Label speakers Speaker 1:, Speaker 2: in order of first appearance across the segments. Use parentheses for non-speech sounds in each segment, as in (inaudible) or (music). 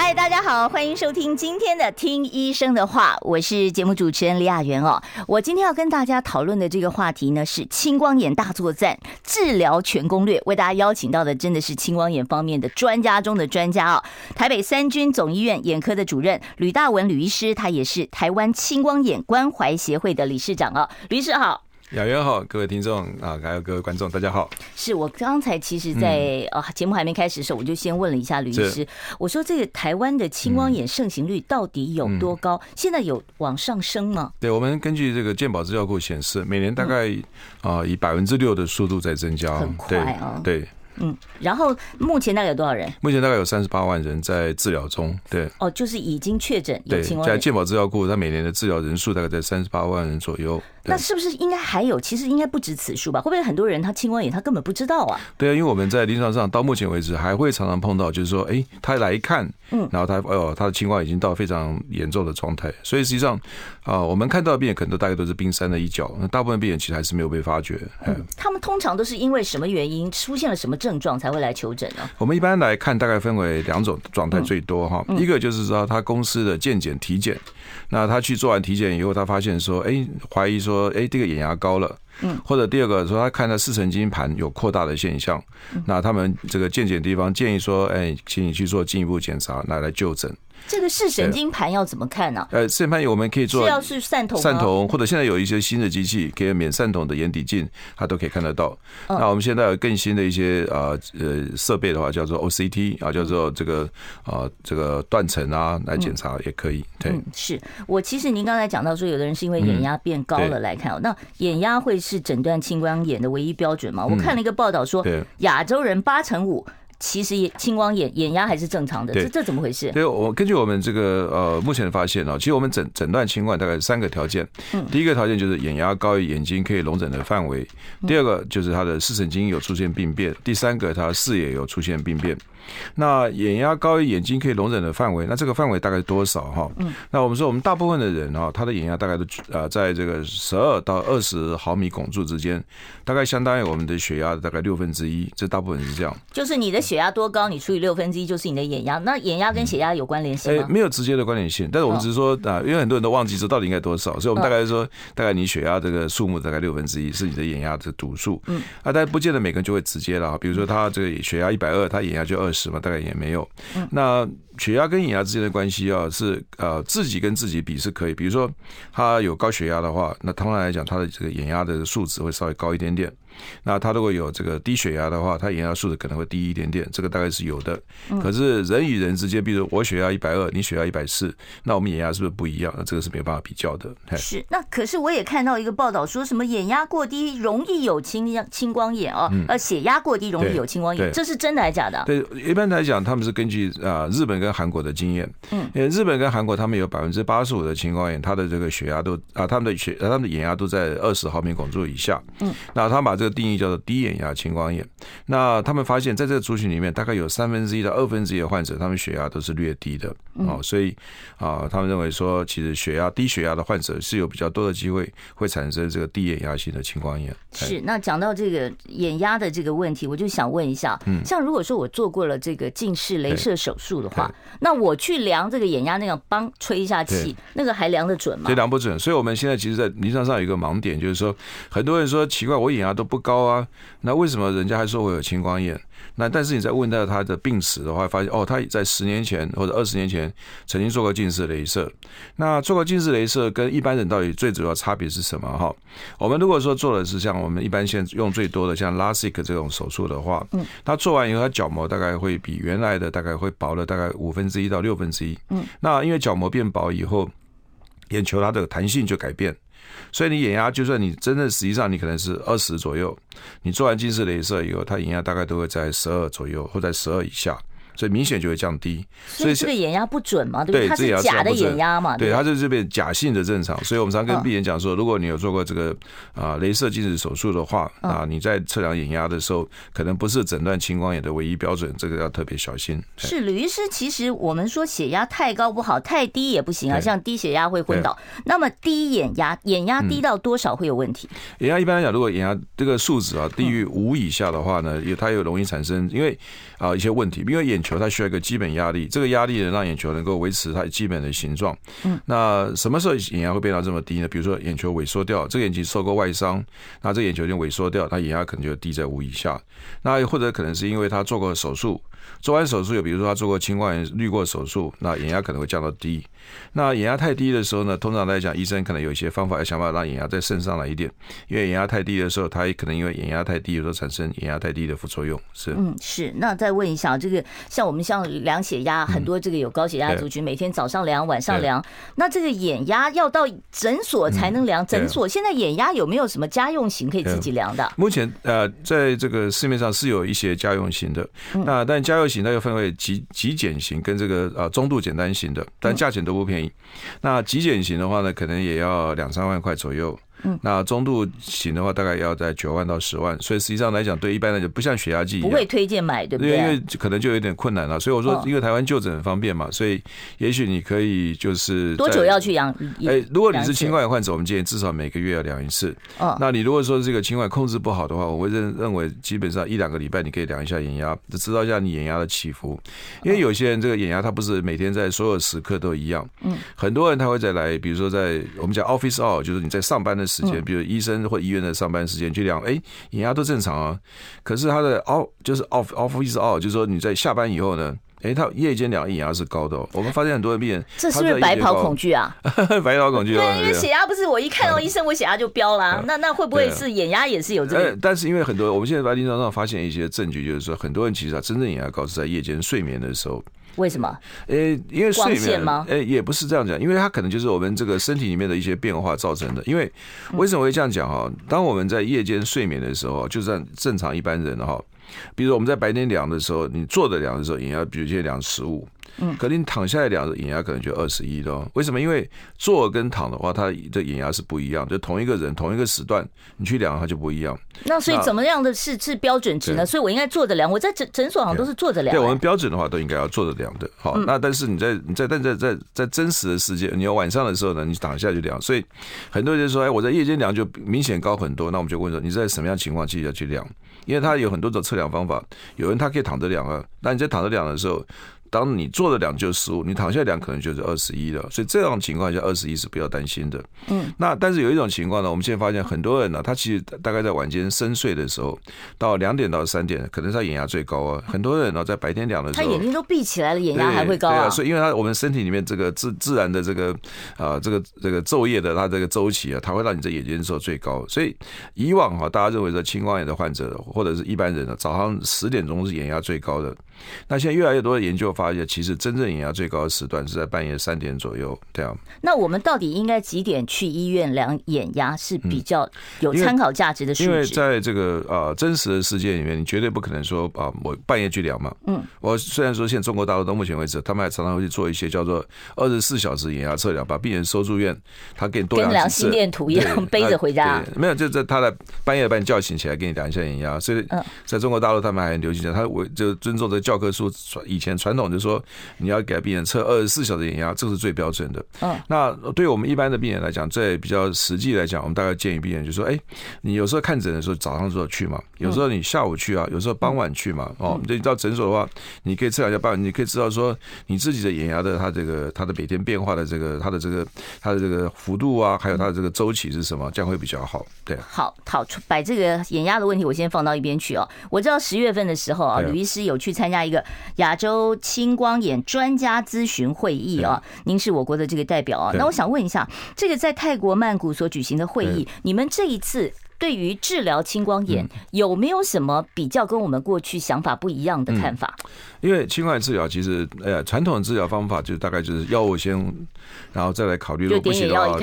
Speaker 1: 嗨，大家好，欢迎收听今天的《听医生的话》，我是节目主持人李雅媛哦。我今天要跟大家讨论的这个话题呢，是青光眼大作战治疗全攻略。为大家邀请到的真的是青光眼方面的专家中的专家哦。台北三军总医院眼科的主任吕大文吕医师，他也是台湾青光眼关怀协会的理事长哦。吕医师好。
Speaker 2: 雅媛好，各位听众啊，还有各位观众，大家好。
Speaker 1: 是我刚才其实在，在、嗯、啊节目还没开始的时候，我就先问了一下吕医师，我说这个台湾的青光眼盛行率到底有多高？嗯、现在有往上升吗？
Speaker 2: 对，我们根据这个健保资料库显示，每年大概啊以百分之六的速度在增加，
Speaker 1: 很快啊，
Speaker 2: 对。对
Speaker 1: 嗯，然后目前大概有多少人？
Speaker 2: 目前大概有三十八万人在治疗中。对，
Speaker 1: 哦，就是已经确诊有青光眼。
Speaker 2: 对，在健保资料库，它每年的治疗人数大概在三十八万人左右。
Speaker 1: 那是不是应该还有？其实应该不止此数吧？会不会很多人他青光眼他根本不知道啊？
Speaker 2: 对啊，因为我们在临床上到目前为止还会常常碰到，就是说，哎，他来看，嗯，然后他哦，他的青光已经到非常严重的状态。所以实际上啊，我们看到的病人可能都大概都是冰山的一角。那大部分病人其实还是没有被发觉。
Speaker 1: 嗯，他们通常都是因为什么原因出现了什么症状才会来求诊呢？
Speaker 2: 我们一般来看，大概分为两种状态最多哈。一个就是说他公司的健检体检，那他去做完体检以后，他发现说，哎，怀疑说，哎，这个眼压。高了，嗯，或者第二个说他看到视神经盘有扩大的现象，那他们这个健检地方建议说，哎，请你去做进一步检查，拿来就诊。
Speaker 1: 这个视神经盘要怎么看呢？
Speaker 2: 呃，视神经盘我们可以做，
Speaker 1: 是要是散瞳，
Speaker 2: 散瞳，或者现在有一些新的机器可以免散瞳的眼底镜，它都可以看得到。那我们现在有更新的一些呃呃设备的话，叫做 OCT 啊，叫做这个啊这个断层啊来检查也可以。对，
Speaker 1: 是我其实您刚才讲到说，有的人是因为眼压变高了来看，那眼压会是诊断青光眼的唯一标准吗？我看了一个报道说，亚洲人八成五。其实也青光眼眼压还是正常的，这这怎么回事？
Speaker 2: 对，我根据我们这个呃目前的发现啊，其实我们诊诊断青光大概三个条件。嗯，第一个条件就是眼压高于眼睛可以容忍的范围，第二个就是他的视神经有出现病变，第三个他视野有出现病变。那眼压高于眼睛可以容忍的范围，那这个范围大概是多少哈？嗯，那我们说我们大部分的人哈，他的眼压大概都呃在这个十二到二十毫米汞柱之间，大概相当于我们的血压的大概六分之一，这大部分是这样。
Speaker 1: 就是你的血压多高，你除以六分之一就是你的眼压。那眼压跟血压有关联性吗？
Speaker 2: 哎，没有直接的关联性，但是我们只是说啊，因为很多人都忘记说到底应该多少，所以我们大概说大概你血压这个数目大概六分之一是你的眼压的读数。嗯，啊，但不见得每个人就会直接了，比如说他这个血压一百二，他眼压就二十。是吧？大概也没有。那血压跟眼压之间的关系啊，是呃自己跟自己比是可以。比如说他有高血压的话，那通常来讲，他的这个眼压的数值会稍微高一点点。那他如果有这个低血压的话，他眼压数值可能会低一点点，这个大概是有的。可是人与人之间，比如我血压一百二，你血压一百四，那我们眼压是不是不一样？那这个是没有办法比较的。
Speaker 1: 是。那可是我也看到一个报道，说什么眼压过低容易有青青光眼哦，呃，血压过低容易有青光眼，这是真的还是假的？
Speaker 2: 对，一般来讲，他们是根据啊日本跟韩国的经验，嗯，因为日本跟韩国他们有百分之八十五的青光眼，他的这个血压都啊，他们的血他们的眼压都在二十毫米汞柱以下，嗯，那他们把这个定义叫做低眼压青光眼。那他们发现，在这个族群里面，大概有三分之一到二分之一的患者，他们血压都是略低的。哦，所以啊，他们认为说，其实血压低血压的患者是有比较多的机会会产生这个低眼压性的青光眼。
Speaker 1: 是。那讲到这个眼压的这个问题，我就想问一下，嗯，像如果说我做过了这个近视雷射手术的话，那我去量这个眼压，那样帮吹一下气，那个还量得准吗？
Speaker 2: 对，量不准。所以我们现在其实，在临床上有一个盲点，就是说，很多人说奇怪，我眼压都不高啊，那为什么人家还说我有青光眼？那但是你在问到他的病史的话，发现哦，他在十年前或者二十年前曾经做过近视雷射。那做过近视雷射跟一般人到底最主要差别是什么？哈，我们如果说做的是像我们一般现在用最多的像 LASIK 这种手术的话，嗯，他做完以后，他角膜大概会比原来的大概会薄了大概五分之一到六分之一。嗯，那因为角膜变薄以后，眼球它的弹性就改变。所以你眼压，就算你真正实际上你可能是二十左右，你做完近视雷射以后，它眼压大概都会在十二左右或在十二以下。所以明显就会降低。
Speaker 1: 所以这个眼压不准嘛，对不
Speaker 2: 对？
Speaker 1: 它是假的眼压嘛，
Speaker 2: 对，它就是这边假性的正常。所以我们常跟病人讲说，如果你有做过这个啊，镭射近视手术的话啊，你在测量眼压的时候，可能不是诊断青光眼的唯一标准，这个要特别小心。
Speaker 1: 是吕医师，其实我们说血压太高不好，太低也不行啊，像低血压会昏倒。那么低眼压，眼压低到多少会有问题？
Speaker 2: 眼压一般来讲，如果眼压这个数值啊低于五以下的话呢，也它又容易产生，因为啊一些问题，因为眼球它需要一个基本压力，这个压力能让眼球能够维持它基本的形状。嗯，那什么时候眼压会变到这么低呢？比如说眼球萎缩掉，这个眼睛受过外伤，那这个眼球就萎缩掉，它眼压可能就低在五以下。那或者可能是因为他做过手术。做完手术，有比如说他做过青光眼滤过手术，那眼压可能会降到低。那眼压太低的时候呢，通常来讲，医生可能有一些方法要想办法让眼压再升上来一点。因为眼压太低的时候，他也可能因为眼压太低，有时候产生眼压太低的副作用。是，
Speaker 1: 嗯，是。那再问一下，这个像我们像量血压，很多这个有高血压族群，每天早上量，晚上量。那这个眼压要到诊所才能量，诊所现在眼压有没有什么家用型可以自己量的？
Speaker 2: 目前呃，在这个市面上是有一些家用型的，那但家用型它又分为极极简型跟这个呃中度简单型的，但价钱都不便宜。那极简型的话呢，可能也要两三万块左右。嗯，那中度型的话，大概要在九万到十万，所以实际上来讲，对一般来讲，不像血压计一样，
Speaker 1: 不会推荐买，对不对？
Speaker 2: 因为可能就有点困难了。所以我说，因为台湾就诊很方便嘛，所以也许你可以就是
Speaker 1: 多久要去量？
Speaker 2: 哎，如果你是青光眼患者，我们建议至少每个月要量一次。哦，那你如果说这个青光眼控制不好的话，我会认认为基本上一两个礼拜你可以量一下眼压，知道一下你眼压的起伏。因为有些人这个眼压它不是每天在所有时刻都一样。嗯，很多人他会再来，比如说在我们讲 office hour，就是你在上班的时间，比如医生。或医院的上班时间去量，哎，眼压都正常啊。可是他的 off 就是 off off 意思 off，就是说你在下班以后呢，哎，他夜间量眼压是高的。我们发现很多的病人，
Speaker 1: 这是不是白袍恐惧啊？
Speaker 2: 白袍恐惧啊！(laughs)
Speaker 1: 对，因为血压不是我一看到医生，我血压就飙了。那那会不会是眼压也是有这个？
Speaker 2: 但是因为很多我们现在在临床上发现一些证据，就是说很多人其实他真正眼压高是在夜间睡眠的时候。
Speaker 1: 为什么？
Speaker 2: 呃，因为睡眠吗？呃，也不是这样讲，因为它可能就是我们这个身体里面的一些变化造成的。因为为什么会这样讲哈？当我们在夜间睡眠的时候，就算正常一般人哈，比如我们在白天量的时候，你坐着量的时候，眼压比如现在量十五。嗯，可能你躺下来量的眼压可能就二十一了。为什么？因为坐跟躺的话，它的眼压是不一样。就同一个人同一个时段，你去量它就不一样。
Speaker 1: 那所以怎么样的是是标准值呢？所以我应该坐着量。我在诊诊所好像都是坐着量。
Speaker 2: 对，我们标准的话都应该要坐着量的。好，那但是你在你在但在在在真实的世界，你要晚上的时候呢，你躺下去量。所以很多人就说，哎，我在夜间量就明显高很多。那我们就问说，你在什么样情况之下去量？因为它有很多种测量方法。有人他可以躺着量啊，那你在躺着量的时候。当你做了两就十五，你躺下两可能就是二十一了，所以这种情况下二十一是不要担心的。嗯，那但是有一种情况呢，我们现在发现很多人呢，他其实大概在晚间深睡的时候，到两点到三点，可能他眼压最高啊。很多人呢，在白天量的时候，
Speaker 1: 他眼睛都闭起来了，眼压还会高啊。
Speaker 2: 所以因为他我们身体里面这个自自然的这个啊这个这个昼夜的它这个周期啊，它会让你这眼睛的时候最高。所以以往哈，大家认为说青光眼的患者或者是一般人呢，早上十点钟是眼压最高的。那现在越来越多的研究发现，其实真正眼压最高的时段是在半夜三点左右，这样。
Speaker 1: 那我们到底应该几点去医院量眼压是比较有参考价值的数据？
Speaker 2: 因为在这个呃真实的世界里面，你绝对不可能说啊，我半夜去量嘛。嗯。我虽然说现在中国大陆到目前为止，他们还常常会去做一些叫做二十四小时眼压测量，把病人收住院，他给你多量，跟量心电图一样 (laughs) 背着回家。没有，就在他在半夜把你叫醒起来，给你量一下眼压。所以，在中国大陆他们还很流行讲，他我就尊重这。教科书传以前传统就是说，你要给病人测二十四小时眼压，这是最标准的。嗯，那对于我们一般的病人来讲，在比较实际来讲，我们大概建议病人就说：哎，你有时候看诊的时候早上时候去嘛，有时候你下午去啊，有时候傍晚去嘛。哦，你到诊所的话，你可以测量一下傍晚，你可以知道说你自己的眼压的它这个它的每天变化的这个它的这个它的这个幅度啊，还有它的这个周期是什么，这样会比较好。对，
Speaker 1: 好，好，把这个眼压的问题我先放到一边去哦。我知道十月份的时候啊，吕医师有去参加。一个亚洲青光眼专家咨询会议啊，您是我国的这个代表啊。那我想问一下，这个在泰国曼谷所举行的会议，你们这一次对于治疗青光眼有没有什么比较跟我们过去想法不一样的看法？
Speaker 2: 因为青光眼治疗其实，呃，传统的治疗方法就是大概就是药物先，然后再来考虑，如果不行的话，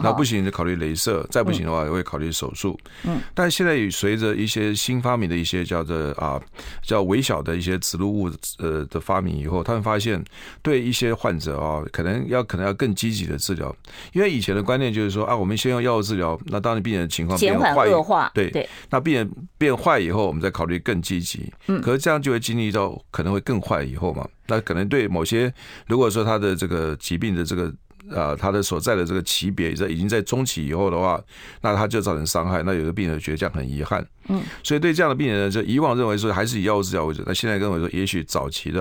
Speaker 2: 对，那不行就考虑镭射，再不行的话也会考虑手术。嗯，但现在随着一些新发明的一些叫做啊叫微小的一些植入物呃的发明以后，他们发现对一些患者啊，可能要可能要更积极的治疗，因为以前的观念就是说啊，我们先用药物治疗，那当然病人的情况变坏，
Speaker 1: 恶化，
Speaker 2: 对对，那病人变坏以后，我们再考虑更积极。嗯，可是这样就会经历到可能会更坏以后嘛，那可能对某些如果说他的这个疾病的这个。呃，他的所在的这个级别在已经在中期以后的话，那他就造成伤害。那有的病人觉得这样很遗憾，嗯，所以对这样的病人呢，就以往认为说还是以药物治疗为主。那现在认为说，也许早期的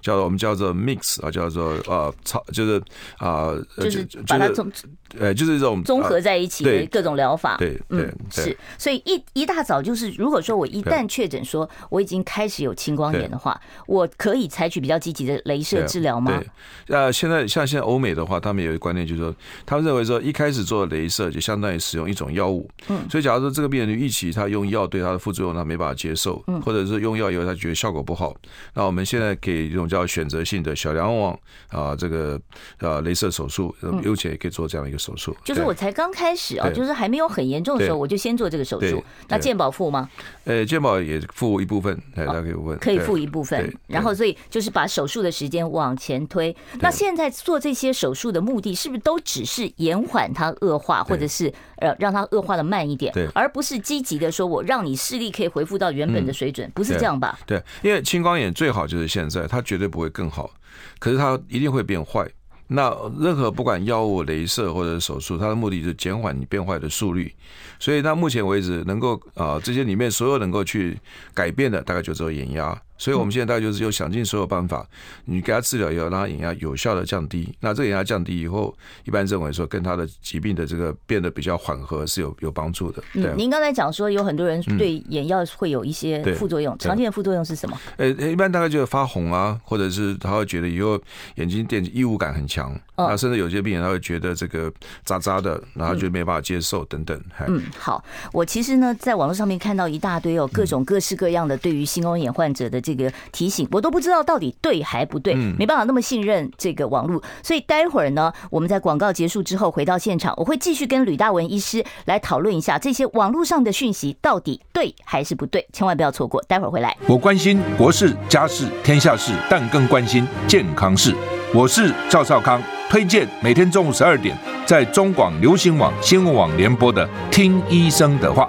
Speaker 2: 叫做我们叫做 mix 啊，叫做呃超就是啊，
Speaker 1: 就是把它综
Speaker 2: 呃就是这种
Speaker 1: 综合在一起的各种疗法，
Speaker 2: 对对
Speaker 1: 是。所以一一大早就是，如果说我一旦确诊说我已经开始有青光眼的话，我可以采取比较积极的镭射治疗吗？
Speaker 2: 对，呃，现在像现在欧美的话，他们有一个观念就是说，他们认为说一开始做镭射就相当于使用一种药物，嗯，所以假如说这个病人预期他用药对他的副作用他没办法接受，嗯，或者是用药以后他觉得效果不好，那我们现在给一种叫选择性的小梁网啊，这个呃镭射手术，目前也可以做这样一个手术。
Speaker 1: 就是我才刚开始啊，就是还没有很严重的时候，我就先做这个手术。那健保付吗？
Speaker 2: 呃，健保也付一部分，大家可以问，
Speaker 1: 可以付一部分。然后所以就是把手术的时间往前推。那现在做这些手术的目的是不是都只是延缓它恶化，或者是呃让它恶化的慢一点，而不是积极的说我让你视力可以恢复到原本的水准，不是这样吧？
Speaker 2: 对，因为青光眼最好就是现在，它绝对不会更好，可是它一定会变坏。那任何不管药物、镭射或者手术，它的目的是减缓你变坏的速率。所以到目前为止，能够啊这些里面所有能够去改变的，大概就只有眼压。所以我们现在大概就是又想尽所有办法，你给他治疗以后，让他眼压有效的降低。那这个眼压降低以后，一般认为说跟他的疾病的这个变得比较缓和是有有帮助的。对。
Speaker 1: 您刚才讲说有很多人对眼药会有一些副作用，常见的副作用是什么？
Speaker 2: 呃，一般大概就是发红啊，或者是他会觉得以后眼睛电异物感很强，那甚至有些病人他会觉得这个渣渣的，然后就没办法接受等等。
Speaker 1: 嗯，好，我其实呢在网络上面看到一大堆哦，各种各式各样的对于青光眼患者的。这个提醒我都不知道到底对还不对，没办法那么信任这个网络，所以待会儿呢，我们在广告结束之后回到现场，我会继续跟吕大文医师来讨论一下这些网络上的讯息到底对还是不对，千万不要错过，待会儿回来。
Speaker 3: 我关心国事、家事、天下事，但更关心健康事。我是赵少康，推荐每天中午十二点在中广流行网、新闻网联播的《听医生的话》。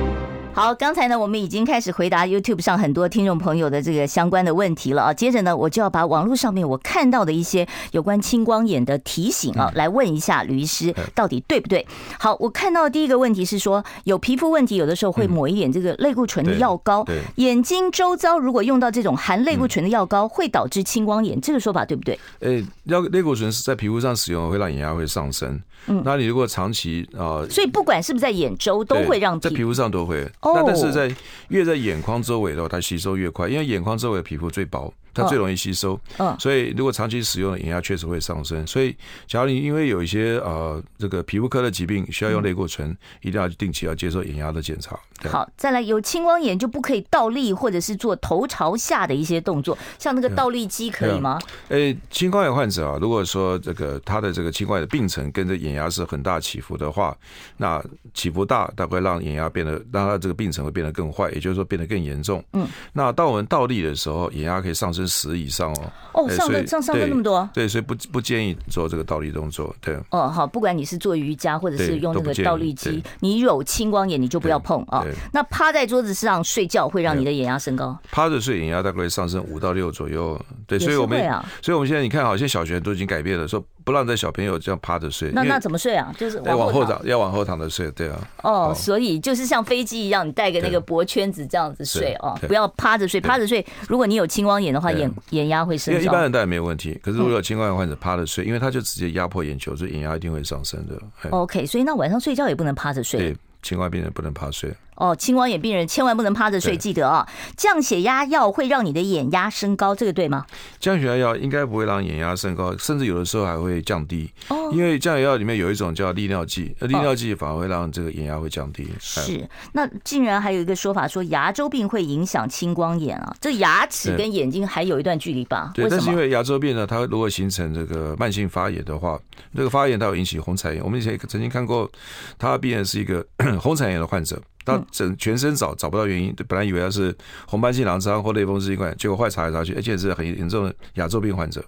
Speaker 1: 好，刚才呢，我们已经开始回答 YouTube 上很多听众朋友的这个相关的问题了啊。接着呢，我就要把网络上面我看到的一些有关青光眼的提醒啊，来问一下吕医师，到底对不对？好，我看到的第一个问题是说，有皮肤问题，有的时候会抹一点这个类固醇的药膏，眼睛周遭如果用到这种含类固醇的药膏，会导致青光眼，这个说法对不对？
Speaker 2: 诶，药类固醇是在皮肤上使用，会让眼压会上升。嗯，那你如果长期啊，
Speaker 1: 所以不管是不是在眼周，都会让
Speaker 2: 在皮肤上都会。那但是在越在眼眶周围的话，它吸收越快，因为眼眶周围的皮肤最薄。它最容易吸收，嗯，所以如果长期使用，眼压确实会上升。所以，假如你因为有一些呃这个皮肤科的疾病需要用类固醇，一定要定期要接受眼压的检查。
Speaker 1: 好，再来有青光眼就不可以倒立或者是做头朝下的一些动作，像那个倒立机可以吗？
Speaker 2: 诶，青光眼患者啊，如果说这个他的这个青光眼的病程跟着眼压是很大起伏的话，那起伏大，它会让眼压变得让他这个病程会变得更坏，也就是说变得更严重。嗯，那当我们倒立的时候，眼压可以上升。十以上哦，
Speaker 1: 哦，上个上上个那么多，
Speaker 2: 对，所以不不建议做这个倒立动作，对。
Speaker 1: 哦，好，不管你是做瑜伽或者是用那个倒立机，你有青光眼你就不要碰啊。那趴在桌子上睡觉会让你的眼压升高？
Speaker 2: 趴着睡眼压大概会上升五到六左右，对。所以我们，啊所以我们现在你看，好像小学都已经改变了，说不让在小朋友这样趴着睡。
Speaker 1: 那那怎么睡啊？就是
Speaker 2: 要往后躺，要往后躺着睡，对啊。
Speaker 1: 哦，所以就是像飞机一样，你带个那个脖圈子这样子睡哦，不要趴着睡。趴着睡，如果你有青光眼的话，眼眼压会升高。
Speaker 2: 因为一般人当然没有问题，可是如果有青光眼患者趴着睡，因为他就直接压迫眼球，所以眼压一定会上升的。
Speaker 1: OK，所以那晚上睡觉也不能趴着睡。
Speaker 2: 对，青光眼病人不能趴睡。
Speaker 1: 哦，青光眼病人千万不能趴着睡，记得啊！降血压药会让你的眼压升高，这个对吗？
Speaker 2: 降血压药应该不会让眼压升高，甚至有的时候还会降低。哦，因为降血压里面有一种叫利尿剂，那利尿剂反而会让这个眼压会降低。
Speaker 1: 是，那竟然还有一个说法说牙周病会影响青光眼啊？这牙齿跟眼睛还有一段距离吧？
Speaker 2: 对，但是因为牙周病呢，它如果形成这个慢性发炎的话，这个发炎它会引起红彩炎。我们以前曾经看过，他病人是一个 (coughs) 红彩炎的患者。到整全身找找不到原因，本来以为他是红斑性狼疮或类风湿性关节，结果后来查来查去，而且是很严重的牙周病患者，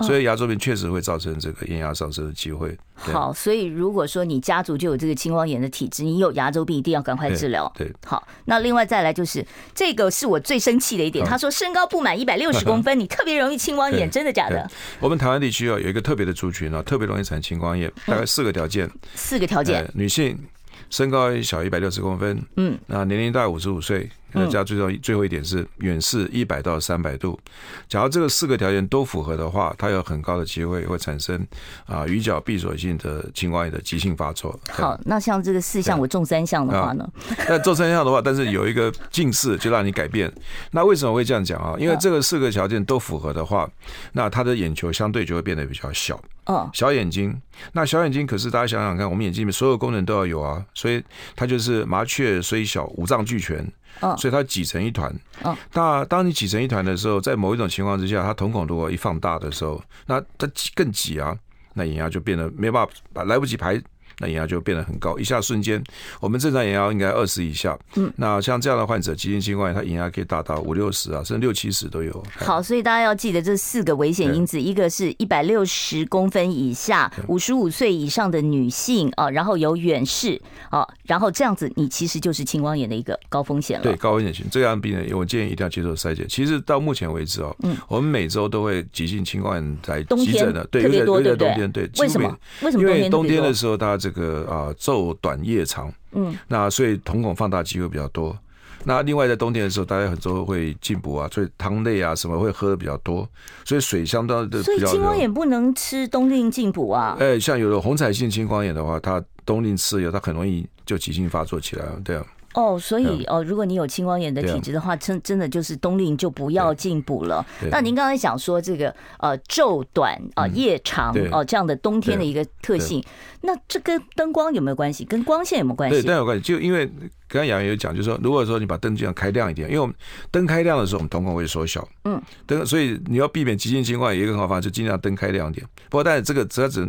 Speaker 2: 所以牙周病确实会造成这个咽压上升的机会。
Speaker 1: 好，所以如果说你家族就有这个青光眼的体质，你有牙周病一定要赶快治疗。
Speaker 2: 对，
Speaker 1: 好，那另外再来就是这个是我最生气的一点，他说身高不满一百六十公分，你特别容易青光 (laughs) 眼，真的假的？
Speaker 2: 我们台湾地区啊有一个特别的族群啊，特别容易产青光眼，大概四个条件。
Speaker 1: 四个条件，
Speaker 2: 女性。身高小一百六十公分，嗯，那年龄大概五十五岁，那加最重要最后一点是远视一百到三百度。假如这个四个条件都符合的话，它有很高的机会会产生啊鱼角闭锁性的青光眼的急性发作。
Speaker 1: 好，那像这个四项我中三项的话呢？
Speaker 2: 那中三项的话，但是有一个近视就让你改变。那为什么会这样讲啊？因为这个四个条件都符合的话，那他的眼球相对就会变得比较小。哦，小眼睛，那小眼睛可是大家想想看，我们眼睛里面所有功能都要有啊，所以它就是麻雀虽小，五脏俱全。哦，所以它挤成一团。嗯，那当你挤成一团的时候，在某一种情况之下，它瞳孔如果一放大的时候，那它挤更挤啊，那眼压就变得没办法，来不及排。那眼压就变得很高，一下瞬间，我们正常眼压应该二十以下。嗯，那像这样的患者，急性青光眼，他眼压可以达到五六十啊，甚至六七十都有。
Speaker 1: 好，所以大家要记得这四个危险因子，一个是一百六十公分以下，五十五岁以上的女性啊，然后有远视啊，然后这样子，你其实就是青光眼的一个高风险了。
Speaker 2: 对，高危险性，这样病人，我建议一定要接受筛检。其实到目前为止哦，嗯，我们每周都会急性青光眼来急诊的，对，特别多，对不对？冬天对，
Speaker 1: 为什么？为什么？
Speaker 2: 因为冬天的时候，大家这个啊，昼短夜长，嗯，那所以瞳孔放大机会比较多。那另外在冬天的时候，大家很多会进补啊，所以汤类啊什么会喝的比较多，所以水相当的。
Speaker 1: 所以青光眼不能吃冬令进补啊。
Speaker 2: 哎，像有的红彩性青光眼的话，它冬令吃了以后，它很容易就急性发作起来了，对啊。
Speaker 1: 哦，所以哦，如果你有青光眼的体质的话，真真的就是冬令就不要进补了。那您刚才讲说这个呃昼短啊夜长哦这样的冬天的一个特性，那这跟灯光有没有关系？跟光线有没有关系？
Speaker 2: 对，当然有关系。就因为刚刚杨也有讲，就是说，如果说你把灯这样开亮一点，因为我们灯开亮的时候，我们瞳孔会缩小。嗯，灯，所以你要避免急性青光眼，有一个很好方法，就尽量灯开亮一点。不过，但是这个只要只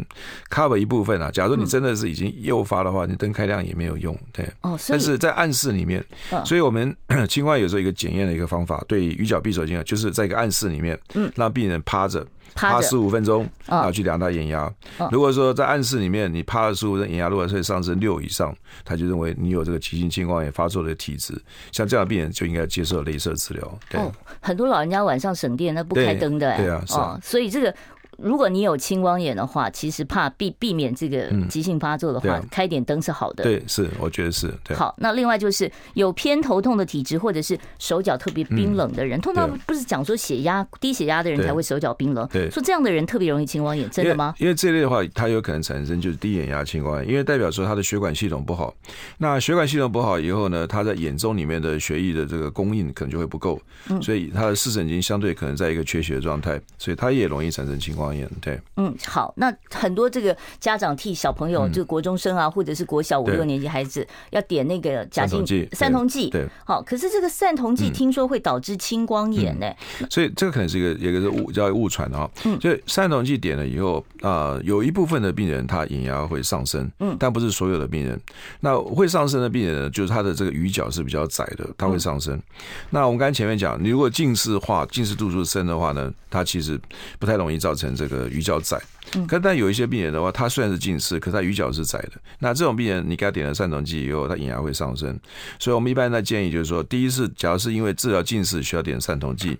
Speaker 2: cover 一部分啊。假如你真的是已经诱发的话，你灯开亮也没有用。对。哦，但是在暗室里面，所以我们青光眼有时候一个检验的一个方法，对鱼角闭锁性，就是在一个暗室里面，嗯，让病人趴着。趴十五分钟，然后去量他眼压。如果说在暗室里面，你趴了十五分钟，眼压如果是上升六以上，他就认为你有这个急性青光眼发作的体质。像这样的病人就应该接受镭射治疗。对，
Speaker 1: 很多老人家晚上省电，那不开灯的。
Speaker 2: 对啊，是啊。
Speaker 1: 所以这个。如果你有青光眼的话，其实怕避避免这个急性发作的话，开点灯是好的。
Speaker 2: 对，是，我觉得是。对。
Speaker 1: 好，那另外就是有偏头痛的体质，或者是手脚特别冰冷的人，通常不是讲说血压低血压的人才会手脚冰冷，对，说这样的人特别容易青光眼，真的吗？
Speaker 2: 因为这类的话，它有可能产生就是低眼压青光眼，因为代表说他的血管系统不好。那血管系统不好以后呢，他在眼中里面的血液的这个供应可能就会不够，所以他的视神经相对可能在一个缺血的状态，所以他也容易产生青光眼。对，
Speaker 1: 嗯，好，那很多这个家长替小朋友，就国中生啊，或者是国小五六年级孩子，要点那个甲基散瞳剂。对，好，可是这个散瞳剂听说会导致青光眼呢，
Speaker 2: 所以这个可能是一个一个是误叫误传啊。嗯，就散瞳剂点了以后啊，有一部分的病人他眼压会上升，嗯，但不是所有的病人。那会上升的病人呢，就是他的这个鱼角是比较窄的，他会上升。那我们刚才前面讲，你如果近视化、近视度数深的话呢，它其实不太容易造成这个鱼胶仔。可但有一些病人的话，他虽然是近视，可是他鱼角是窄的。那这种病人，你给他点了散瞳剂以后，他眼压会上升。所以我们一般在建议就是说，第一次假如是因为治疗近视需要点散瞳剂，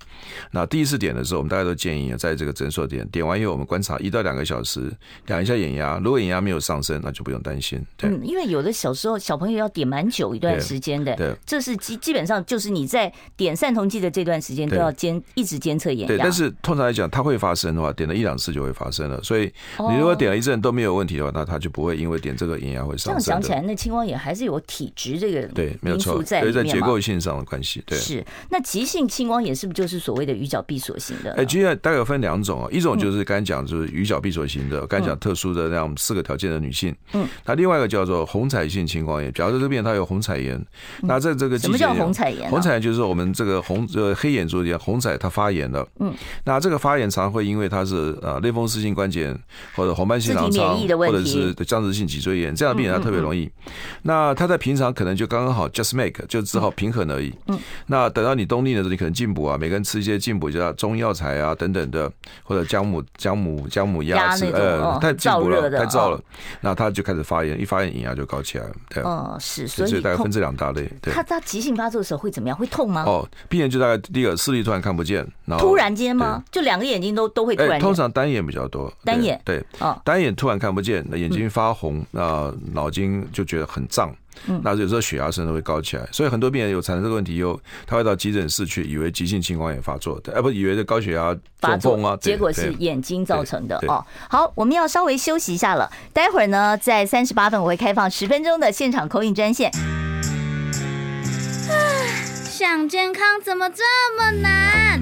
Speaker 2: 那第一次点的时候，我们大家都建议在这个诊所点，点完以后我们观察一到两个小时，量一下眼压，如果眼压没有上升，那就不用担心。对，
Speaker 1: 嗯，因为有的小时候小朋友要点蛮久一段时间的，对，这是基基本上就是你在点散瞳剂的这段时间都要监一直监测眼压。
Speaker 2: 对，但是通常来讲，它会发生的话，点了一两次就会发生了。所以你如果点了一阵都没有问题的话，那他就不会因为点这个眼压会上升。
Speaker 1: 这样想起来，那青光眼还是有体质这个
Speaker 2: 对，没有错，
Speaker 1: 在
Speaker 2: 所以在结构性上的关系。对，
Speaker 1: 是那急性青光眼是不是就是所谓的鱼角闭锁型的？
Speaker 2: 哎，其实大概有分两种啊，一种就是刚才讲就是鱼角闭锁型的，刚才讲特殊的那样四个条件的女性。嗯，那另外一个叫做虹彩性青光眼，假如这个病人他有虹彩炎，那在这个
Speaker 1: 什么叫虹彩炎？
Speaker 2: 虹彩炎就是我们这个红呃黑眼珠里虹彩它发炎了。嗯，那这个发炎常会因为它是呃类风湿性关节或者红斑性狼疮，或者是僵直性脊椎炎这样的病人，他特别容易。那他在平常可能就刚刚好 just make 就只好平衡而已。嗯，那等到你冬令的时候，你可能进补啊，每个人吃一些进补，叫中药材啊等等的，或者姜母姜母姜母鸭子，呃，太进补了，太燥了，那他就开始发炎，一发炎眼压就高起来了。对，
Speaker 1: 哦，是，所以
Speaker 2: 大概分这两大类。对，
Speaker 1: 他他急性发作的时候会怎么样？会痛吗？
Speaker 2: 哦，病人就大概第一个视力突然看不见，然后
Speaker 1: 突然间吗？就两个眼睛都都会突然。
Speaker 2: 通常单眼比较多，
Speaker 1: 单眼
Speaker 2: 对，哦，单眼突然看不见，那眼睛发红，那脑筋就觉得很胀。嗯，那有时候血压甚至会高起来，所以很多病人有产生这个问题以后，他会到急诊室去，以为急性青光眼发作的，而不以为这高血压发作啊，
Speaker 1: 结果是眼睛造成的哦。好，我们要稍微休息一下了，待会儿呢，在三十八分我会开放十分钟的现场口音专线。(sighs)
Speaker 4: 想健康怎么这么难？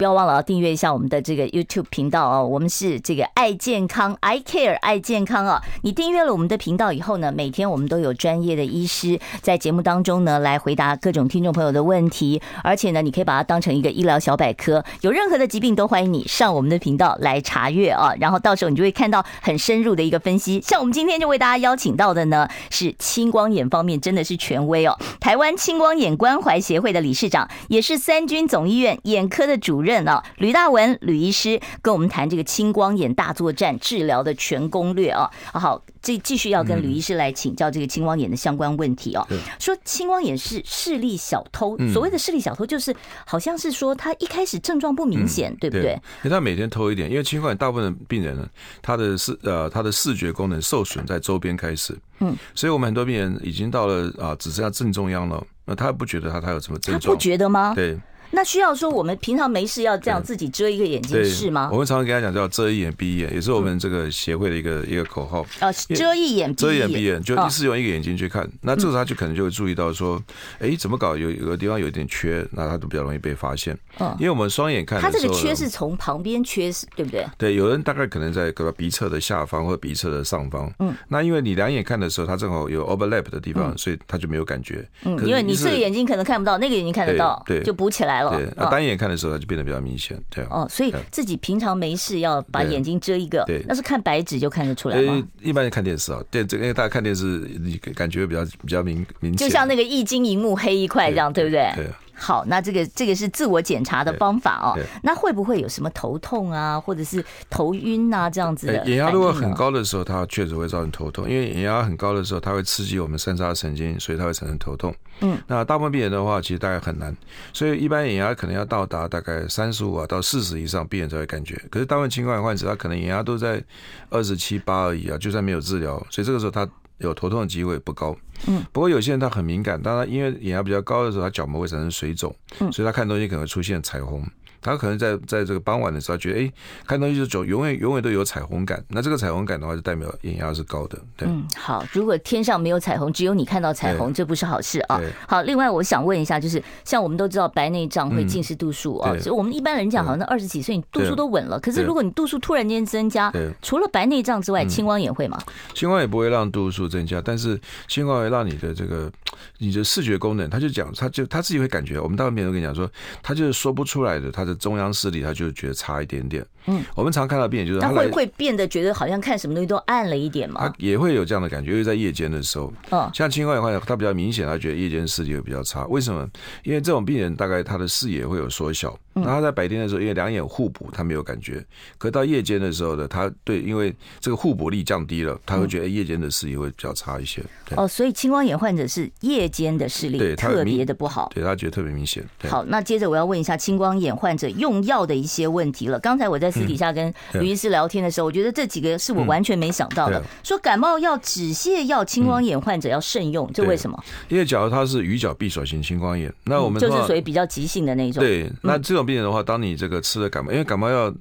Speaker 1: 不要忘了订阅一下我们的这个 YouTube 频道哦，我们是这个爱健康，I Care 爱健康哦。你订阅了我们的频道以后呢，每天我们都有专业的医师在节目当中呢来回答各种听众朋友的问题，而且呢，你可以把它当成一个医疗小百科，有任何的疾病都欢迎你上我们的频道来查阅啊。然后到时候你就会看到很深入的一个分析。像我们今天就为大家邀请到的呢是青光眼方面真的是权威哦，台湾青光眼关怀协会的理事长，也是三军总医院眼科的主任。啊，吕大文吕医师跟我们谈这个青光眼大作战治疗的全攻略啊，好，这继续要跟吕医师来请教这个青光眼的相关问题哦。说青光眼是视力小偷，所谓的视力小偷就是好像是说他一开始症状不明显，对不对？
Speaker 2: 因为他每天偷一点，因为青光眼大部分的病人呢，他的视呃他的视觉功能受损在周边开始，嗯，所以我们很多病人已经到了啊只剩下正中央了，那他不觉得他他有什么症状？
Speaker 1: 他不觉得吗？
Speaker 2: 对。
Speaker 1: 那需要说我们平常没事要这样自己遮一个眼睛是吗？
Speaker 2: 我们常常跟他讲叫遮一眼闭一眼，也是我们这个协会的一个一个口号。
Speaker 1: 哦，遮一眼
Speaker 2: 遮一眼闭一眼，就一次用一个眼睛去看。那这时候他就可能就会注意到说，哎，怎么搞？有有个地方有点缺，那他就比较容易被发现。嗯，因为我们双眼看，
Speaker 1: 他这个缺是从旁边缺，对不对？
Speaker 2: 对，有人大概可能在个鼻侧的下方或鼻侧的上方。嗯，那因为你两眼看的时候，他正好有 overlap 的地方，所以他就没有感觉。
Speaker 1: 嗯，因为你这个眼睛可能看不到，那个眼睛看得到，对，就补起来了。
Speaker 2: 对，那单眼。看的时候，它就变得比较明显，对
Speaker 1: 哦。所以自己平常没事要把眼睛遮一个，对，那是看白纸就看得出来吗？
Speaker 2: 一般是看电视啊，电这个因为大家看电视，你感觉比较比较明明显，
Speaker 1: 就像那个一晶一幕黑一块这样，对不对？对。好，那这个这个是自我检查的方法哦。那会不会有什么头痛啊，或者是头晕啊这样子的？
Speaker 2: 眼压如果很高的时候，它确实会造成头痛，因为眼压很高的时候，它会刺激我们三叉神经，所以它会产生头痛。嗯，那大部分病人的话，其实大概很难，所以一般眼压可能要到达大概三十五啊到四十以上，病人才会感觉。可是大部分青光眼患者，他可能眼压都在二十七八而已啊，就算没有治疗，所以这个时候他。有头痛的机会不高，嗯，不过有些人他很敏感，当然因为眼压比较高的时候，他角膜会产生水肿，嗯，所以他看东西可能会出现彩虹，他可能在在这个傍晚的时候觉得，哎，看东西就总永远永远都有彩虹感。那这个彩虹感的话，就代表眼压是高的。对，
Speaker 1: 嗯，好。如果天上没有彩虹，只有你看到彩虹，这不是好事啊。好，另外我想问一下，就是像我们都知道白内障会近视度数啊，所以我们一般人讲，好像二十几岁你度数都稳了。可是如果你度数突然间增加，除了白内障之外，青光眼会吗？
Speaker 2: 青光眼不会让度数增加，但是青光眼会让你的这个你的视觉功能，他就讲，他就他自己会感觉，我们大部分病人都跟你讲说，他就是说不出来的，他的中央视力他就觉得差一点点。嗯，我们常看到病人就是他
Speaker 1: 会会变得觉得好像看什么东西都暗了一点嘛，
Speaker 2: 他也会有这样的感觉，因为在夜间的时候，嗯，像青光眼患者，他比较明显，他觉得夜间视力会比较差。为什么？因为这种病人大概他的视野会有缩小，那他在白天的时候，因为两眼互补，他没有感觉，可到夜间的时候呢，他对，因为这个互补力降低了，他会觉得夜间的视力会比较差一些。
Speaker 1: 哦，所以青光眼患者是夜间的视力特别的不好，
Speaker 2: 对他觉得特别明显。
Speaker 1: 好，那接着我要问一下青光眼患者用药的一些问题了。刚才我在私底下跟吕医师聊天的时候，我觉得这几个是我完全没想到的。说感冒药、止泻药，青光眼患者要慎用，这为什么？
Speaker 2: 因为假如他是鱼角闭锁型青光眼，那我们
Speaker 1: 就是属于比较急性的那种。
Speaker 2: 对，那这种病人的话，当你这个吃了感冒，因为感冒药，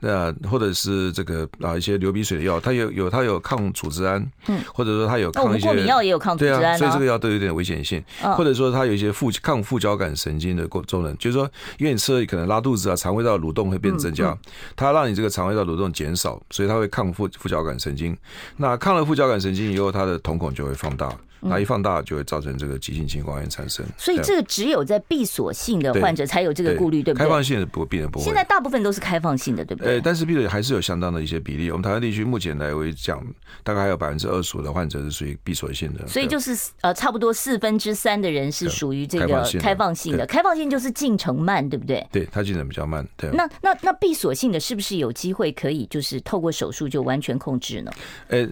Speaker 2: 呃或者是这个啊一些流鼻水的药，它有有它有抗组织胺，嗯，或者说它有抗一些
Speaker 1: 过敏药也有抗组织胺，
Speaker 2: 所以这个药都有点危险性，或者说它有一些副抗副交感神经的功能，就是说因为你吃了可能拉肚子啊，肠胃道蠕动会变增加，它让你这个肠胃道蠕动减少，所以它会抗副副交感神经。那抗了副交感神经以后，它的瞳孔就会放大。它一放大就会造成这个急性青光眼产生，
Speaker 1: 所以这个只有在闭锁性的患者才有这个顾虑，对不对？
Speaker 2: 开放性的不病人不会。
Speaker 1: 现在大部分都是开放性的，对不对？
Speaker 2: 但是闭锁还是有相当的一些比例。我们台湾地区目前来为讲，大概还有百分之二十五的患者是属于闭锁性的。
Speaker 1: 所以就是呃，差不多四分之三的人是属于这个开放性的。开放性就是进程慢，对不对？
Speaker 2: 对，它进程比较慢。对。
Speaker 1: 那那那闭锁性的是不是有机会可以就是透过手术就完全控制呢？
Speaker 2: 哎，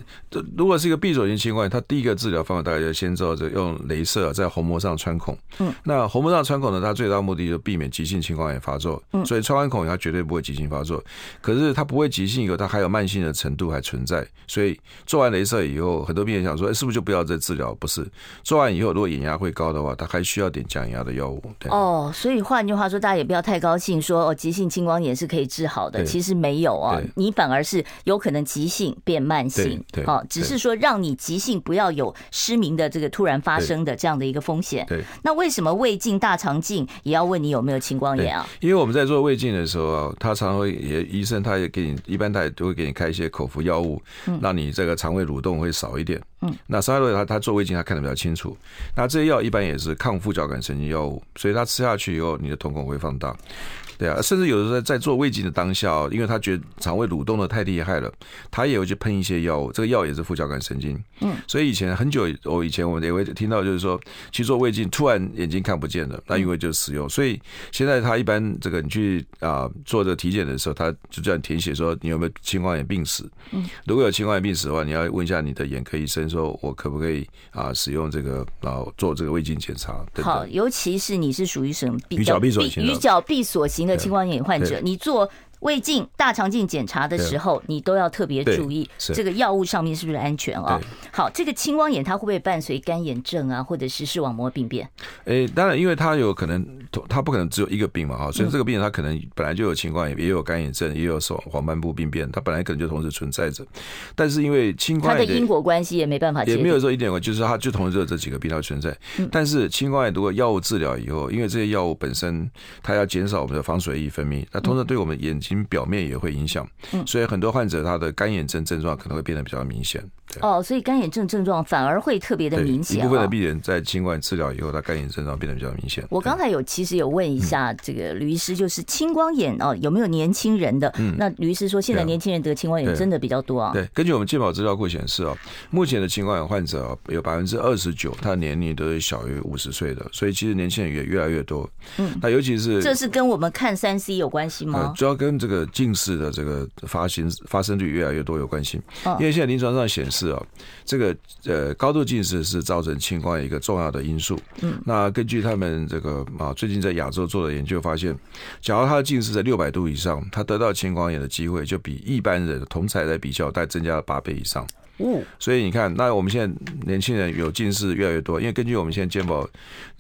Speaker 2: 如果是一个闭锁性青光眼，它第一个治疗方法大概就先做这。用镭射在虹膜上穿孔，嗯，那虹膜上穿孔呢，它最大目的就避免急性青光眼发作，嗯，所以穿完孔它绝对不会急性发作。可是它不会急性以后，它还有慢性的程度还存在，所以做完镭射以后，很多病人想说，哎，是不是就不要再治疗？不是，做完以后如果眼压会高的话，它还需要点降压的药物。对。
Speaker 1: 哦，所以换句话说，大家也不要太高兴，说哦，急性青光眼是可以治好的，其实没有啊，你反而是有可能急性变慢性，对，哦，只是说让你急性不要有失明的这个突然发生的这样的一个风险。对，那为什么胃镜、大肠镜也要问你有没有青光眼啊？
Speaker 2: 因为我们在做胃镜的时候啊，他常常会也医生他也给你，一般他也都会给你开一些口服药物，让你这个肠胃蠕动会少一点。嗯，那稍微他他做胃镜他看得比较清楚。那这些药一般也是抗副交感神经药物，所以他吃下去以后，你的瞳孔会放大。对啊，甚至有的时候在做胃镜的当下，因为他觉得肠胃蠕动的太厉害了，他也会去喷一些药物。这个药也是副交感神经。嗯，所以以前很久，我以前我们也会听到，就是说去做胃镜，突然眼睛看不见了，那因为就使用。所以现在他一般这个你去啊做这个体检的时候，他就这样填写说你有没有青光眼病史。嗯，如果有青光眼病史的话，你要问一下你的眼科医生，说我可不可以啊使用这个啊做这个胃镜检查。
Speaker 1: 好，尤其是你是属于什么
Speaker 2: 鱼角闭锁型的，
Speaker 1: 鱼角闭锁型的青光眼患者，你做。胃镜、大肠镜检查的时候，你都要特别注意这个药物上面是不是安全啊？好，这个青光眼它会不会伴随干眼症啊，或者是视网膜病变？
Speaker 2: 诶，当然，因为它有可能，它不可能只有一个病嘛，哈，所以这个病人他可能本来就有青光眼，也有干眼症，也有手黄斑部病变，它本来可能就同时存在着。但是因为青光眼
Speaker 1: 它的因果关系也没办法，
Speaker 2: 也没有说一点关系，就是它就同时有这几个病它存在。但是青光眼如果药物治疗以后，因为这些药物本身它要减少我们的防水液分泌，那通常对我们眼睛表面也会影响，所以很多患者他的干眼症症状可能会变得比较明显。
Speaker 1: 哦，所以干眼症症状反而会特别的明显。
Speaker 2: 一部分的病人在青光眼治疗以后，他干眼症状变得比较明显。
Speaker 1: 我刚才有其实有问一下这个吕医师，就是青光眼哦，有没有年轻人的？嗯，那吕医师说，现在年轻人得青光眼真的比较多啊。
Speaker 2: 对，根据我们健保资料库显示啊，目前的青光眼患者有百分之二十九，他的年龄都是小于五十岁的，所以其实年轻人也越来越多。嗯，那尤其是
Speaker 1: 这是跟我们看三 C 有关系吗？
Speaker 2: 主要跟这个近视的这个发行发生率越来越多有关系。因为现在临床上显示啊，这个。呃，高度近视是造成青光眼一个重要的因素。嗯，那根据他们这个啊，最近在亚洲做的研究发现，假如他的近视在六百度以上，他得到青光眼的机会就比一般人同才来比较，大概增加了八倍以上。哦，所以你看，那我们现在年轻人有近视越来越多，因为根据我们现在健保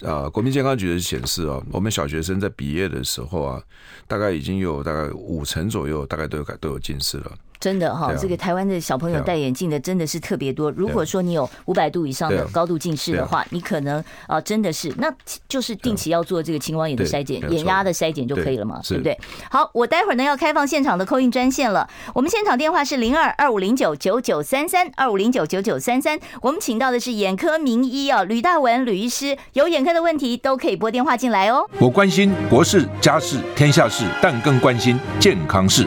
Speaker 2: 啊，国民健康局的显示哦，我们小学生在毕业的时候啊，大概已经有大概五成左右，大概都有都有近视了。
Speaker 1: 真的哈，这个台湾的小朋友戴眼镜的真的是特别多。如果说你有五百度以上的高度近视的话，你可能啊真的是，那就是定期要做这个青光眼的筛检、眼压的筛检就可以了嘛，对不对？好，我待会儿呢要开放现场的 call in 专线了。我们现场电话是零二二五零九九九三三二五零九九九三三。我们请到的是眼科名医啊，吕大文吕医师，有眼科的问题都可以拨电话进来哦。
Speaker 3: 我关心国事、家事、天下事，但更关心健康事。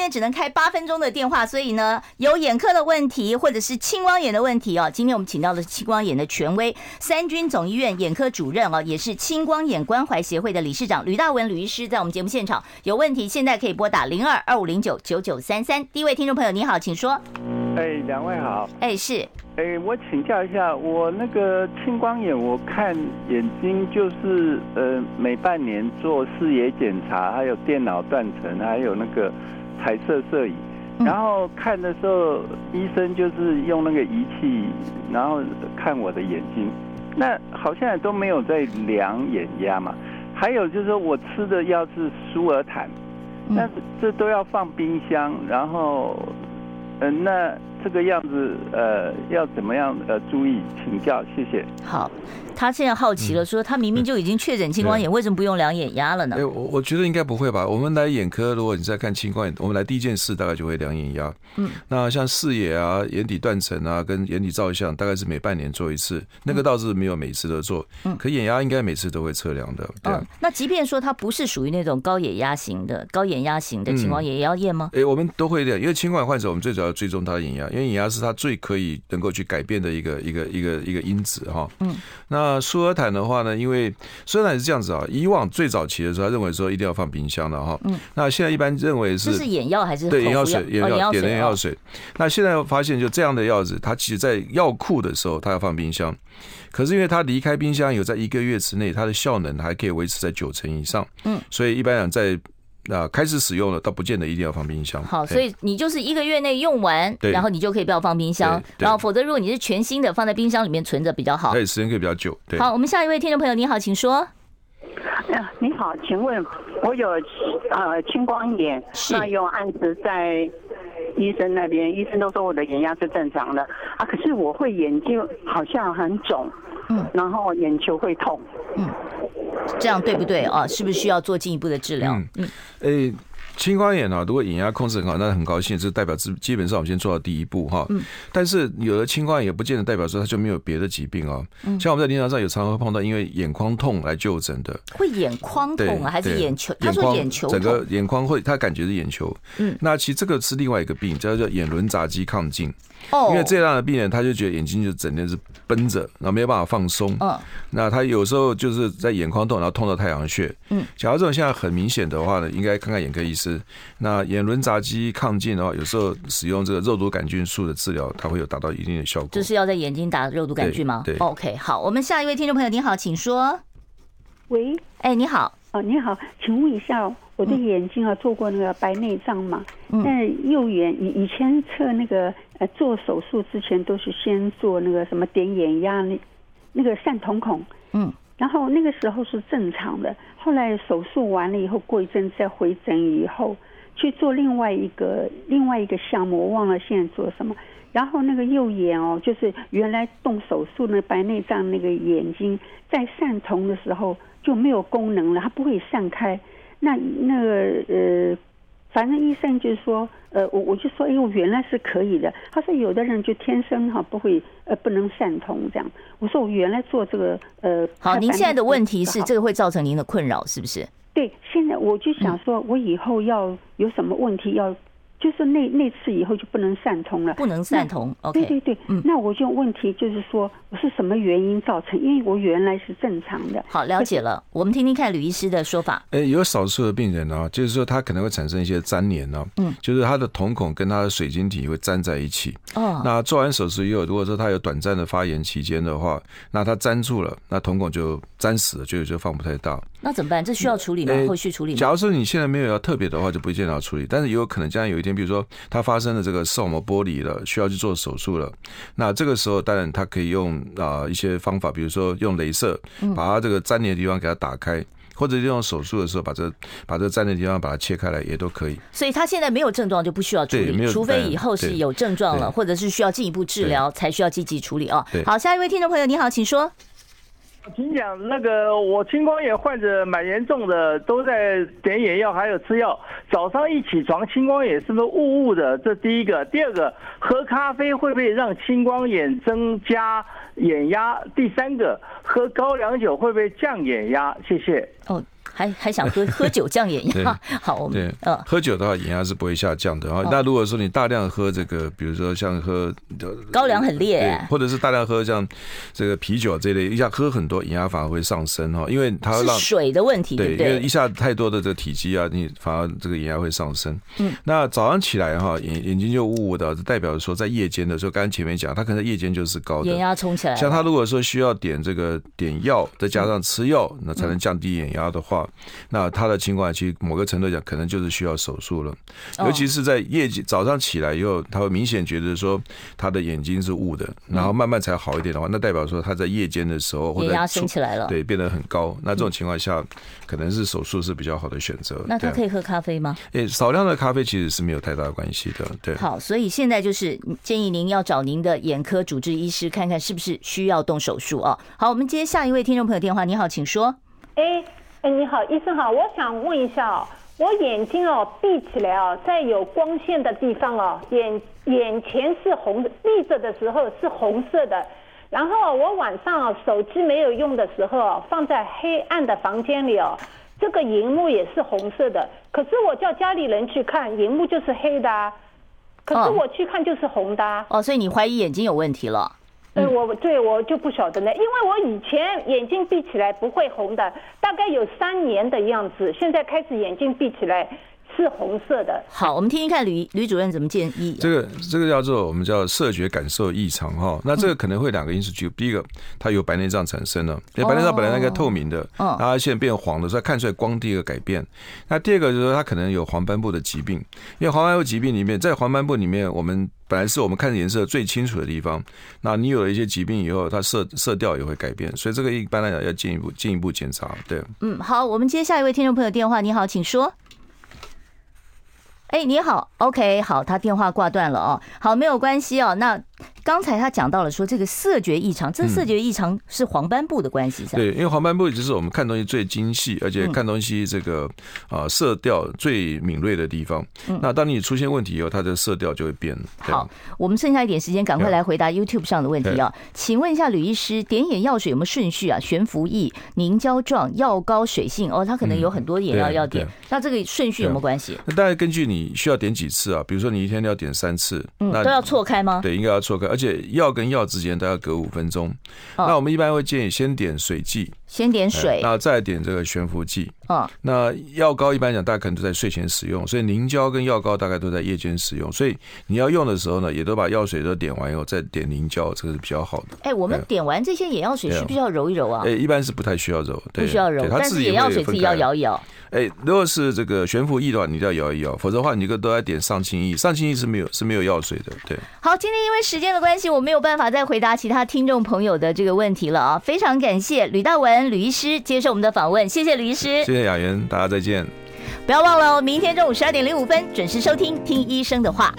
Speaker 1: 今天只能开八分钟的电话，所以呢，有眼科的问题或者是青光眼的问题哦。今天我们请到的是青光眼的权威，三军总医院眼科主任哦，也是青光眼关怀协会的理事长吕大文吕医师，在我们节目现场有问题，现在可以拨打零二二五零九九九三三。第一位听众朋友，你好，请说。
Speaker 5: 哎，两位好。
Speaker 1: 哎，是。
Speaker 5: 哎，我请教一下，我那个青光眼，我看眼睛就是呃，每半年做视野检查，还有电脑断层，还有那个。彩色摄影，然后看的时候，医生就是用那个仪器，然后看我的眼睛。那好像也都没有在量眼压嘛。还有就是说我吃的药是舒尔坦，那这都要放冰箱，然后，嗯，那这个样子，呃，要怎么样呃注意？请教，谢谢。
Speaker 1: 好。他现在好奇了，说他明明就已经确诊青光眼，为什么不用量眼压了呢？
Speaker 2: 哎，我我觉得应该不会吧。我们来眼科，如果你在看青光眼，我们来第一件事大概就会量眼压。嗯，那像视野啊、眼底断层啊、跟眼底照相，大概是每半年做一次，那个倒是没有每次都做。嗯，可眼压应该每次都会测量的。对。
Speaker 1: 那即便说他不是属于那种高眼压型的、高眼压型的青光眼，也要验吗？
Speaker 2: 哎，我们都会验，因为青光眼患者我们最主要追踪他的眼压，因为眼压是他最可以能够去改变的一个一个一个一个因子哈。嗯，那舒尔坦的话。呢？因为苏尔坦是这样子啊，以往最早期的时候，他认为说一定要放冰箱的哈。嗯。那现在一般认为是。
Speaker 1: 这是眼药还是？
Speaker 2: 对，眼药水，眼药点的眼药水。
Speaker 1: 哦、
Speaker 2: 那现在发现，就这样的药子，它其实在药库的时候，它要放冰箱。可是因为它离开冰箱有在一个月之内，它的效能还可以维持在九成以上。嗯。所以一般讲在。那开始使用了，倒不见得一定要放冰箱。
Speaker 1: 好，所以你就是一个月内用完，然后你就可以不要放冰箱。然后否则，如果你是全新的，放在冰箱里面存着比较好。
Speaker 2: 对，时间可以比较久。对。
Speaker 1: 好，我们下一位听众朋友，你好，请说。
Speaker 6: 你好，请问我有呃青光眼，那有案子在医生那边，医生都说我的眼压是正常的啊，可是我会眼睛好像很肿，嗯，然后眼球会痛，嗯。
Speaker 1: 这样对不对啊？是不是需要做进一步的治疗？嗯，
Speaker 2: 诶。青光眼啊，如果眼压控制很好，那很高兴，这代表基基本上我们先做到第一步哈。嗯。但是有了青光眼也不见得代表说他就没有别的疾病哦。嗯。像我们在临床上有常常会碰到因为眼眶痛来就诊的。
Speaker 1: 会眼眶痛啊，还是眼球？他说眼球。
Speaker 2: 整个眼眶会，他感觉是眼球。嗯。那其实这个是另外一个病，叫做眼轮匝肌亢进。哦。因为这样的病人，他就觉得眼睛就整天是绷着，然后没有办法放松。嗯。那他有时候就是在眼眶痛，然后痛到太阳穴。嗯。假如这种现在很明显的话呢，应该看看眼科医师。那眼轮匝肌亢进的话，有时候使用这个肉毒杆菌素的治疗，它会有达到一定的效果。
Speaker 1: 就是要在眼睛打肉毒杆菌吗？
Speaker 2: 对。
Speaker 1: 对 OK，好，我们下一位听众朋友，你好，请说。
Speaker 7: 喂，
Speaker 1: 哎，你好，
Speaker 7: 哦，你好，请问一下，我的眼睛啊，做过那个白内障嘛？嗯。那右眼以以前测那个呃做手术之前，都是先做那个什么点眼压那那个散瞳孔。嗯。然后那个时候是正常的，后来手术完了以后，过一阵再回诊以后去做另外一个另外一个项目，我忘了现在做什么。然后那个右眼哦，就是原来动手术那白内障那个眼睛，在散瞳的时候就没有功能了，它不会散开。那那个呃。反正医生就是说，呃，我我就说，哎我，原来是可以的。他说有的人就天生哈不会，呃，不能善通这样。我说我原来做这个，呃，
Speaker 1: 好，您现在的问题是这个会造成您的困扰是不是？
Speaker 7: 对，现在我就想说，我以后要有什么问题要就是那那次以后就不能散瞳了，
Speaker 1: 不能散瞳。OK，
Speaker 7: 对对对，嗯，那我就问题就是说，我是什么原因造成？因为我原来是正常的。
Speaker 1: 好，了解了。我们听听看吕医师的说法。
Speaker 2: 哎，有少数的病人呢，就是说他可能会产生一些粘连呢，嗯，就是他的瞳孔跟他的水晶体会粘在一起。哦，那做完手术以后，如果说他有短暂的发炎期间的话，那他粘住了，那瞳孔就粘死了，就就放不太大。
Speaker 1: 那怎么办？这需要处理吗？后续处理吗？
Speaker 2: 假如说你现在没有要特别的话，就不见得要处理。但是也有可能将来有一天，比如说它发生了这个视网膜剥离了，需要去做手术了。那这个时候，当然它可以用啊一些方法，比如说用镭射，把它这个粘连的地方给它打开，或者用手术的时候把这把这粘连的地方把它切开来，也都可以。
Speaker 1: 所以他现在没有症状就不需要处理，除非以后是有症状了，或者是需要进一步治疗才需要积极处理哦。好，下一位听众朋友，你好，请说。
Speaker 8: 请讲那个，我青光眼患者蛮严重的，都在点眼药，还有吃药。早上一起床，青光眼是不是雾雾的？这第一个。第二个，喝咖啡会不会让青光眼增加眼压？第三个，喝高粱酒会不会降眼压？谢谢。
Speaker 1: 哦。还还想喝喝酒降眼压？(laughs) 好，我们
Speaker 2: 对，呃，喝酒的话眼压是不会下降的。然后，那如果说你大量喝这个，比如说像喝
Speaker 1: 高粱很烈，
Speaker 2: 或者是大量喝像这个啤酒这类，一下喝很多，眼压反而会上升哈，因为它会让
Speaker 1: 水的问题，对，
Speaker 2: 因为一下太多的这个体积啊，你反而这个眼压会上升。嗯，那早上起来哈，眼眼睛就雾雾的，代表说在夜间的时候，刚刚前面讲，他可能夜间就是高的
Speaker 1: 眼压冲起来。
Speaker 2: 像他如果说需要点这个点药，再加上吃药，那才能降低眼压的话，那他的情况其实某个程度讲，可能就是需要手术了。尤其是在夜间早上起来以后，他会明显觉得说他的眼睛是雾的，然后慢慢才好一点的话，那代表说他在夜间的时候或者
Speaker 1: 眼压升起来了，
Speaker 2: 对，变得很高。那这种情况下，可能是手术是比较好的选择。
Speaker 1: 那他可以喝咖啡吗？
Speaker 2: 诶，少量的咖啡其实是没有太大的关系的。对，
Speaker 1: 好，所以现在就是建议您要找您的眼科主治医师看看是不是需要动手术啊。好，我们接下一位听众朋友电话，你好，请说。
Speaker 9: 诶。哎，你好，医生好，我想问一下哦，我眼睛哦闭起来哦，在有光线的地方哦，眼眼前是红的，闭着的时候是红色的，然后我晚上手机没有用的时候，放在黑暗的房间里哦，这个荧幕也是红色的，可是我叫家里人去看，荧幕就是黑的啊，可是我去看就是红的啊。
Speaker 1: 哦，所以你怀疑眼睛有问题了？
Speaker 9: 呃，我对我就不晓得呢，因为我以前眼睛闭起来不会红的，大概有三年的样子，现在开始眼睛闭起来。是红色的。
Speaker 1: 好，我们听听看吕吕主任怎么建议。
Speaker 2: 这个这个叫做我们叫色觉感受异常哈。那这个可能会两个因素，就第一个，它有白内障产生了，因为白内障本来应该透明的，它现在变黄的，所以看出来光第一个改变。那第二个就是说，它可能有黄斑部的疾病，因为黄斑部疾病里面，在黄斑部里面，我们本来是我们看颜色最清楚的地方。那你有了一些疾病以后，它色色调也会改变，所以这个一般来讲要进一步进一步检查。对，
Speaker 1: 嗯，好，我们接下一位听众朋友电话，你好，请说。哎，你好，OK，好，他电话挂断了哦，好，没有关系哦，那。刚才他讲到了说这个色觉异常，这色觉异常是黄斑部的关系？
Speaker 2: 对，因为黄斑部就是我们看东西最精细，而且看东西这个啊色调最敏锐的地方。那当你出现问题以后，它的色调就会变。
Speaker 1: 好，我们剩下一点时间，赶快来回答 YouTube 上的问题啊！请问一下吕医师，点眼药水有没有顺序啊？悬浮液、凝胶状、药膏、水性哦，它可能有很多眼药要点，那这个顺序有没有关系？
Speaker 2: 那大概根据你需要点几次啊？比如说你一天要点三次，
Speaker 1: 嗯，都要错开吗？
Speaker 2: 对，应该要错开。而且药跟药之间都要隔五分钟。那我们一般会建议先点水剂，
Speaker 1: 先点水，
Speaker 2: 那再点这个悬浮剂。啊，那药膏一般讲，大家可能都在睡前使用，所以凝胶跟药膏大概都在夜间使用。所以你要用的时候呢，也都把药水都点完以后再点凝胶，这个是比较好的。
Speaker 1: 哎，我们点完这些眼药水需不需要揉一揉啊？
Speaker 2: 哎，一般是不太需要揉，
Speaker 1: 不需要揉，但是眼药水自己要摇一摇。
Speaker 2: 哎，如果是这个悬浮液的话，你就要摇一摇，否则的话，你这个都要点上清液。上清液是没有是没有药水的。对。
Speaker 1: 好，今天因为时间的关系，我没有办法再回答其他听众朋友的这个问题了啊！非常感谢吕大文吕医师接受我们的访问，谢谢吕医师，
Speaker 2: 谢谢雅媛，大家再见。
Speaker 1: 不要忘了哦，明天中午十二点零五分准时收听《听医生的话》。